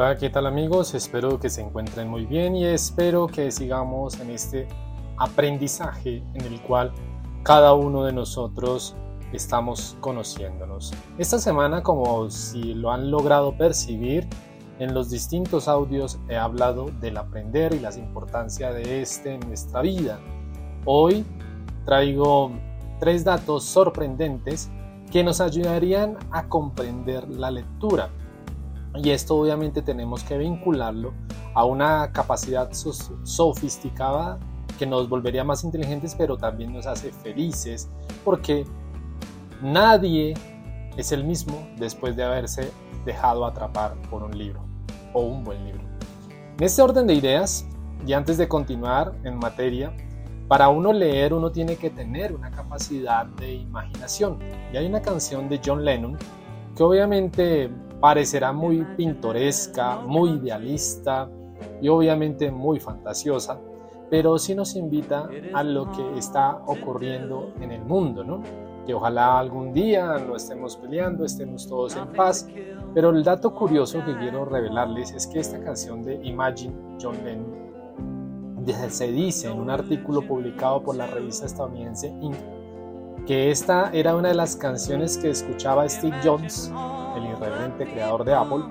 Hola, ¿qué tal amigos? Espero que se encuentren muy bien y espero que sigamos en este aprendizaje en el cual cada uno de nosotros estamos conociéndonos. Esta semana, como si lo han logrado percibir, en los distintos audios he hablado del aprender y la importancia de este en nuestra vida. Hoy traigo tres datos sorprendentes que nos ayudarían a comprender la lectura. Y esto obviamente tenemos que vincularlo a una capacidad sofisticada que nos volvería más inteligentes, pero también nos hace felices, porque nadie es el mismo después de haberse dejado atrapar por un libro o un buen libro. En este orden de ideas, y antes de continuar en materia, para uno leer uno tiene que tener una capacidad de imaginación. Y hay una canción de John Lennon que obviamente parecerá muy pintoresca, muy idealista y obviamente muy fantasiosa, pero sí nos invita a lo que está ocurriendo en el mundo, ¿no? Que ojalá algún día no estemos peleando, estemos todos en paz. Pero el dato curioso que quiero revelarles es que esta canción de Imagine John Lennon se dice en un artículo publicado por la revista estadounidense Inc. que esta era una de las canciones que escuchaba Steve Jobs, el irreverente creador de Apple,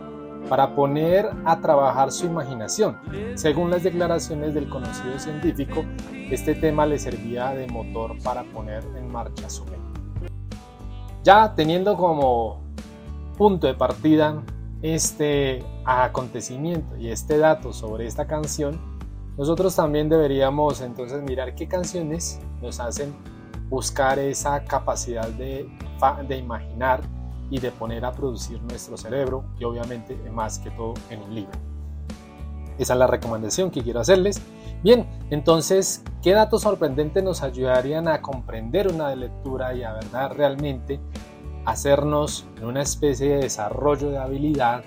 para poner a trabajar su imaginación. Según las declaraciones del conocido científico, este tema le servía de motor para poner en marcha su mente. Ya teniendo como punto de partida este acontecimiento y este dato sobre esta canción, nosotros también deberíamos entonces mirar qué canciones nos hacen buscar esa capacidad de, de imaginar y de poner a producir nuestro cerebro y obviamente más que todo en un libro. Esa es la recomendación que quiero hacerles. Bien, entonces, ¿qué datos sorprendentes nos ayudarían a comprender una lectura y a verdad realmente hacernos una especie de desarrollo de habilidad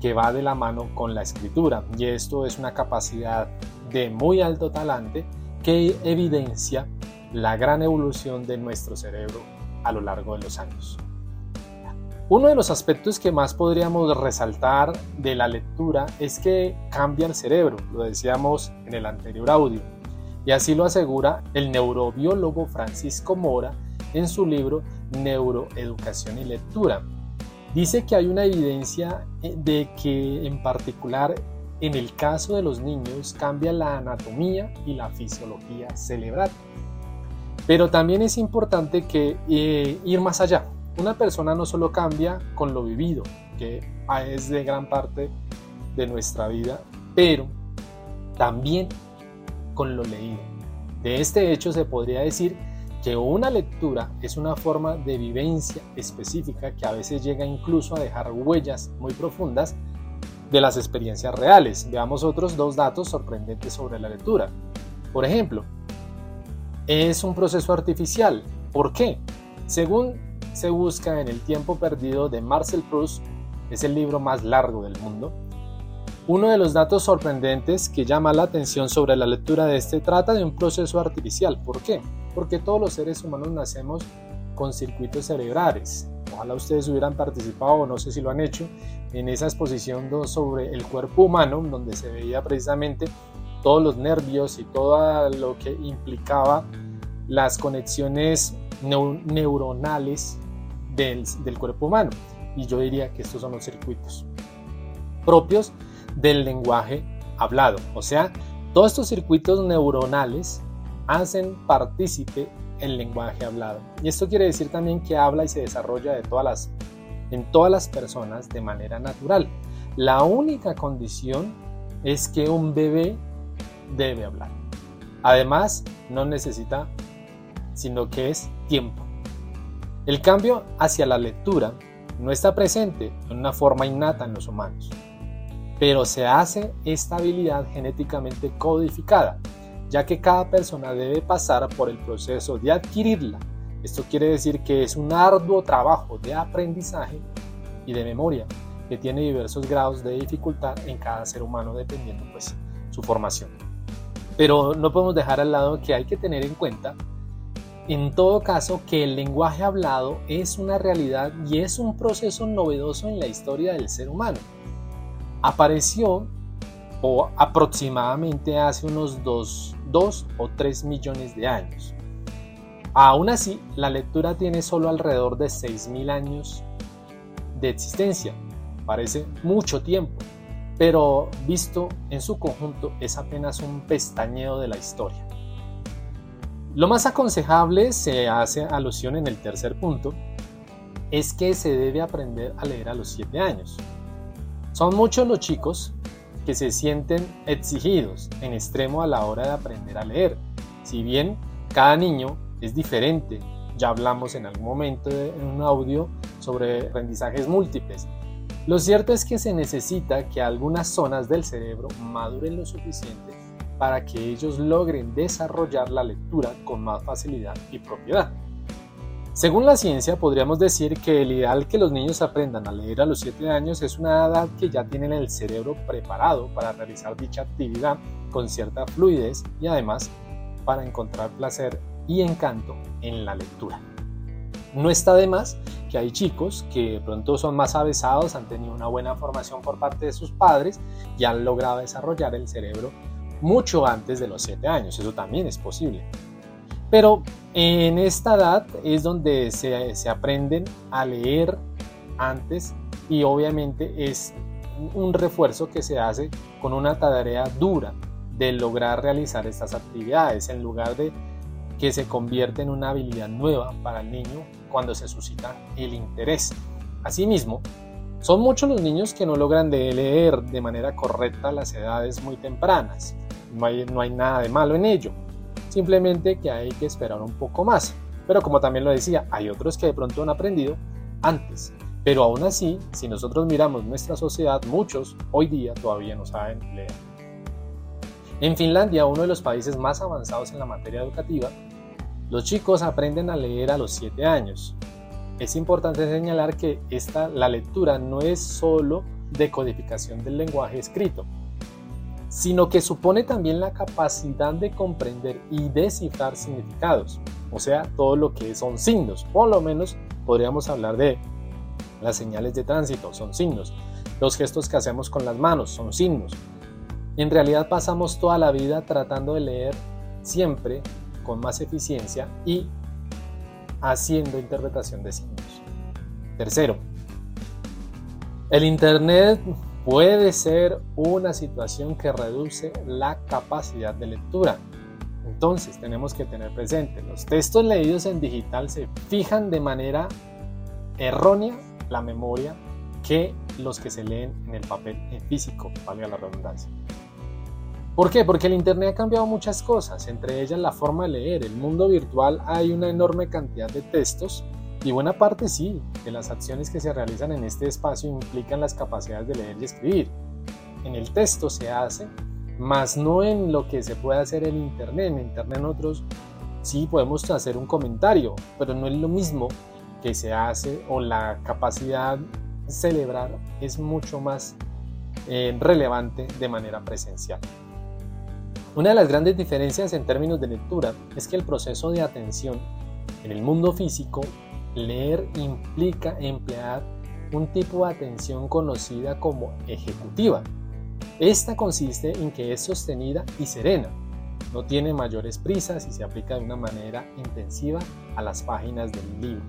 que va de la mano con la escritura? Y esto es una capacidad de muy alto talante que evidencia la gran evolución de nuestro cerebro a lo largo de los años. Uno de los aspectos que más podríamos resaltar de la lectura es que cambia el cerebro, lo decíamos en el anterior audio, y así lo asegura el neurobiólogo Francisco Mora en su libro Neuroeducación y Lectura. Dice que hay una evidencia eh, de que en particular en el caso de los niños cambia la anatomía y la fisiología cerebral. Pero también es importante que eh, ir más allá. Una persona no solo cambia con lo vivido, que es de gran parte de nuestra vida, pero también con lo leído. De este hecho se podría decir que una lectura es una forma de vivencia específica que a veces llega incluso a dejar huellas muy profundas de las experiencias reales. Veamos otros dos datos sorprendentes sobre la lectura. Por ejemplo, es un proceso artificial. ¿Por qué? Según se busca en El tiempo perdido de Marcel Proust, es el libro más largo del mundo, uno de los datos sorprendentes que llama la atención sobre la lectura de este trata de un proceso artificial. ¿Por qué? Porque todos los seres humanos nacemos con circuitos cerebrales ojalá ustedes hubieran participado, no sé si lo han hecho, en esa exposición sobre el cuerpo humano, donde se veía precisamente todos los nervios y todo lo que implicaba las conexiones neuronales del, del cuerpo humano. Y yo diría que estos son los circuitos propios del lenguaje hablado. O sea, todos estos circuitos neuronales hacen partícipe el lenguaje hablado. Y esto quiere decir también que habla y se desarrolla de todas las, en todas las personas de manera natural. La única condición es que un bebé debe hablar. Además, no necesita, sino que es tiempo. El cambio hacia la lectura no está presente en una forma innata en los humanos, pero se hace esta habilidad genéticamente codificada ya que cada persona debe pasar por el proceso de adquirirla. Esto quiere decir que es un arduo trabajo de aprendizaje y de memoria que tiene diversos grados de dificultad en cada ser humano dependiendo pues su formación. Pero no podemos dejar al lado que hay que tener en cuenta en todo caso que el lenguaje hablado es una realidad y es un proceso novedoso en la historia del ser humano. apareció o aproximadamente hace unos 2, 2 o 3 millones de años. Aún así, la lectura tiene solo alrededor de 6.000 años de existencia. Parece mucho tiempo, pero visto en su conjunto es apenas un pestañeo de la historia. Lo más aconsejable, se hace alusión en el tercer punto, es que se debe aprender a leer a los 7 años. Son muchos los chicos que se sienten exigidos en extremo a la hora de aprender a leer. Si bien cada niño es diferente, ya hablamos en algún momento en un audio sobre aprendizajes múltiples. Lo cierto es que se necesita que algunas zonas del cerebro maduren lo suficiente para que ellos logren desarrollar la lectura con más facilidad y propiedad. Según la ciencia, podríamos decir que el ideal que los niños aprendan a leer a los 7 años es una edad que ya tienen el cerebro preparado para realizar dicha actividad con cierta fluidez y además para encontrar placer y encanto en la lectura. No está de más que hay chicos que pronto son más avesados, han tenido una buena formación por parte de sus padres y han logrado desarrollar el cerebro mucho antes de los 7 años. Eso también es posible. Pero en esta edad es donde se, se aprenden a leer antes y obviamente es un refuerzo que se hace con una tarea dura de lograr realizar estas actividades en lugar de que se convierte en una habilidad nueva para el niño cuando se suscita el interés. Asimismo, son muchos los niños que no logran leer de manera correcta las edades muy tempranas. No hay, no hay nada de malo en ello simplemente que hay que esperar un poco más. Pero como también lo decía, hay otros que de pronto han aprendido antes. Pero aún así, si nosotros miramos nuestra sociedad, muchos hoy día todavía no saben leer. En Finlandia, uno de los países más avanzados en la materia educativa, los chicos aprenden a leer a los 7 años. Es importante señalar que esta, la lectura no es solo decodificación del lenguaje escrito, sino que supone también la capacidad de comprender y descifrar significados, o sea, todo lo que son signos, por lo menos podríamos hablar de las señales de tránsito, son signos, los gestos que hacemos con las manos, son signos. En realidad pasamos toda la vida tratando de leer siempre con más eficiencia y haciendo interpretación de signos. Tercero, el Internet puede ser una situación que reduce la capacidad de lectura. Entonces tenemos que tener presente, los textos leídos en digital se fijan de manera errónea la memoria que los que se leen en el papel en físico, valga la redundancia. ¿Por qué? Porque el Internet ha cambiado muchas cosas, entre ellas la forma de leer. El mundo virtual hay una enorme cantidad de textos y buena parte sí, de las acciones que se realizan en este espacio implican las capacidades de leer y escribir. En el texto se hace, más no en lo que se puede hacer en Internet. En Internet nosotros sí podemos hacer un comentario, pero no es lo mismo que se hace o la capacidad celebrar es mucho más eh, relevante de manera presencial. Una de las grandes diferencias en términos de lectura es que el proceso de atención en el mundo físico Leer implica emplear un tipo de atención conocida como ejecutiva. Esta consiste en que es sostenida y serena, no tiene mayores prisas y se aplica de una manera intensiva a las páginas del libro.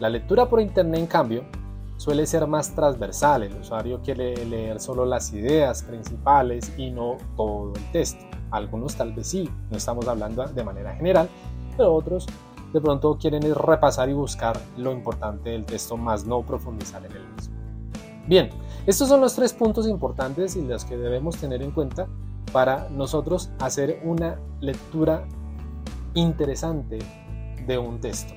La lectura por internet, en cambio, suele ser más transversal. El usuario quiere leer solo las ideas principales y no todo el texto. Algunos tal vez sí, no estamos hablando de manera general, pero otros de pronto quieren repasar y buscar lo importante del texto, más no profundizar en el mismo. Bien, estos son los tres puntos importantes y los que debemos tener en cuenta para nosotros hacer una lectura interesante de un texto.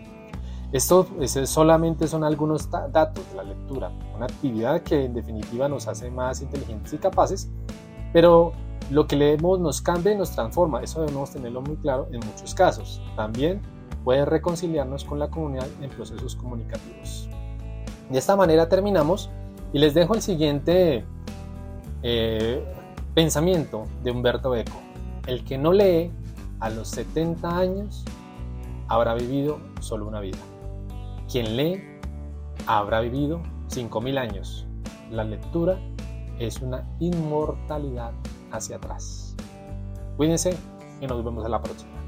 Esto solamente son algunos datos de la lectura, una actividad que en definitiva nos hace más inteligentes y capaces, pero lo que leemos nos cambia y nos transforma, eso debemos tenerlo muy claro en muchos casos. También puede reconciliarnos con la comunidad en procesos comunicativos. De esta manera terminamos y les dejo el siguiente eh, pensamiento de Humberto Eco. El que no lee a los 70 años habrá vivido solo una vida. Quien lee habrá vivido 5.000 años. La lectura es una inmortalidad hacia atrás. Cuídense y nos vemos en la próxima.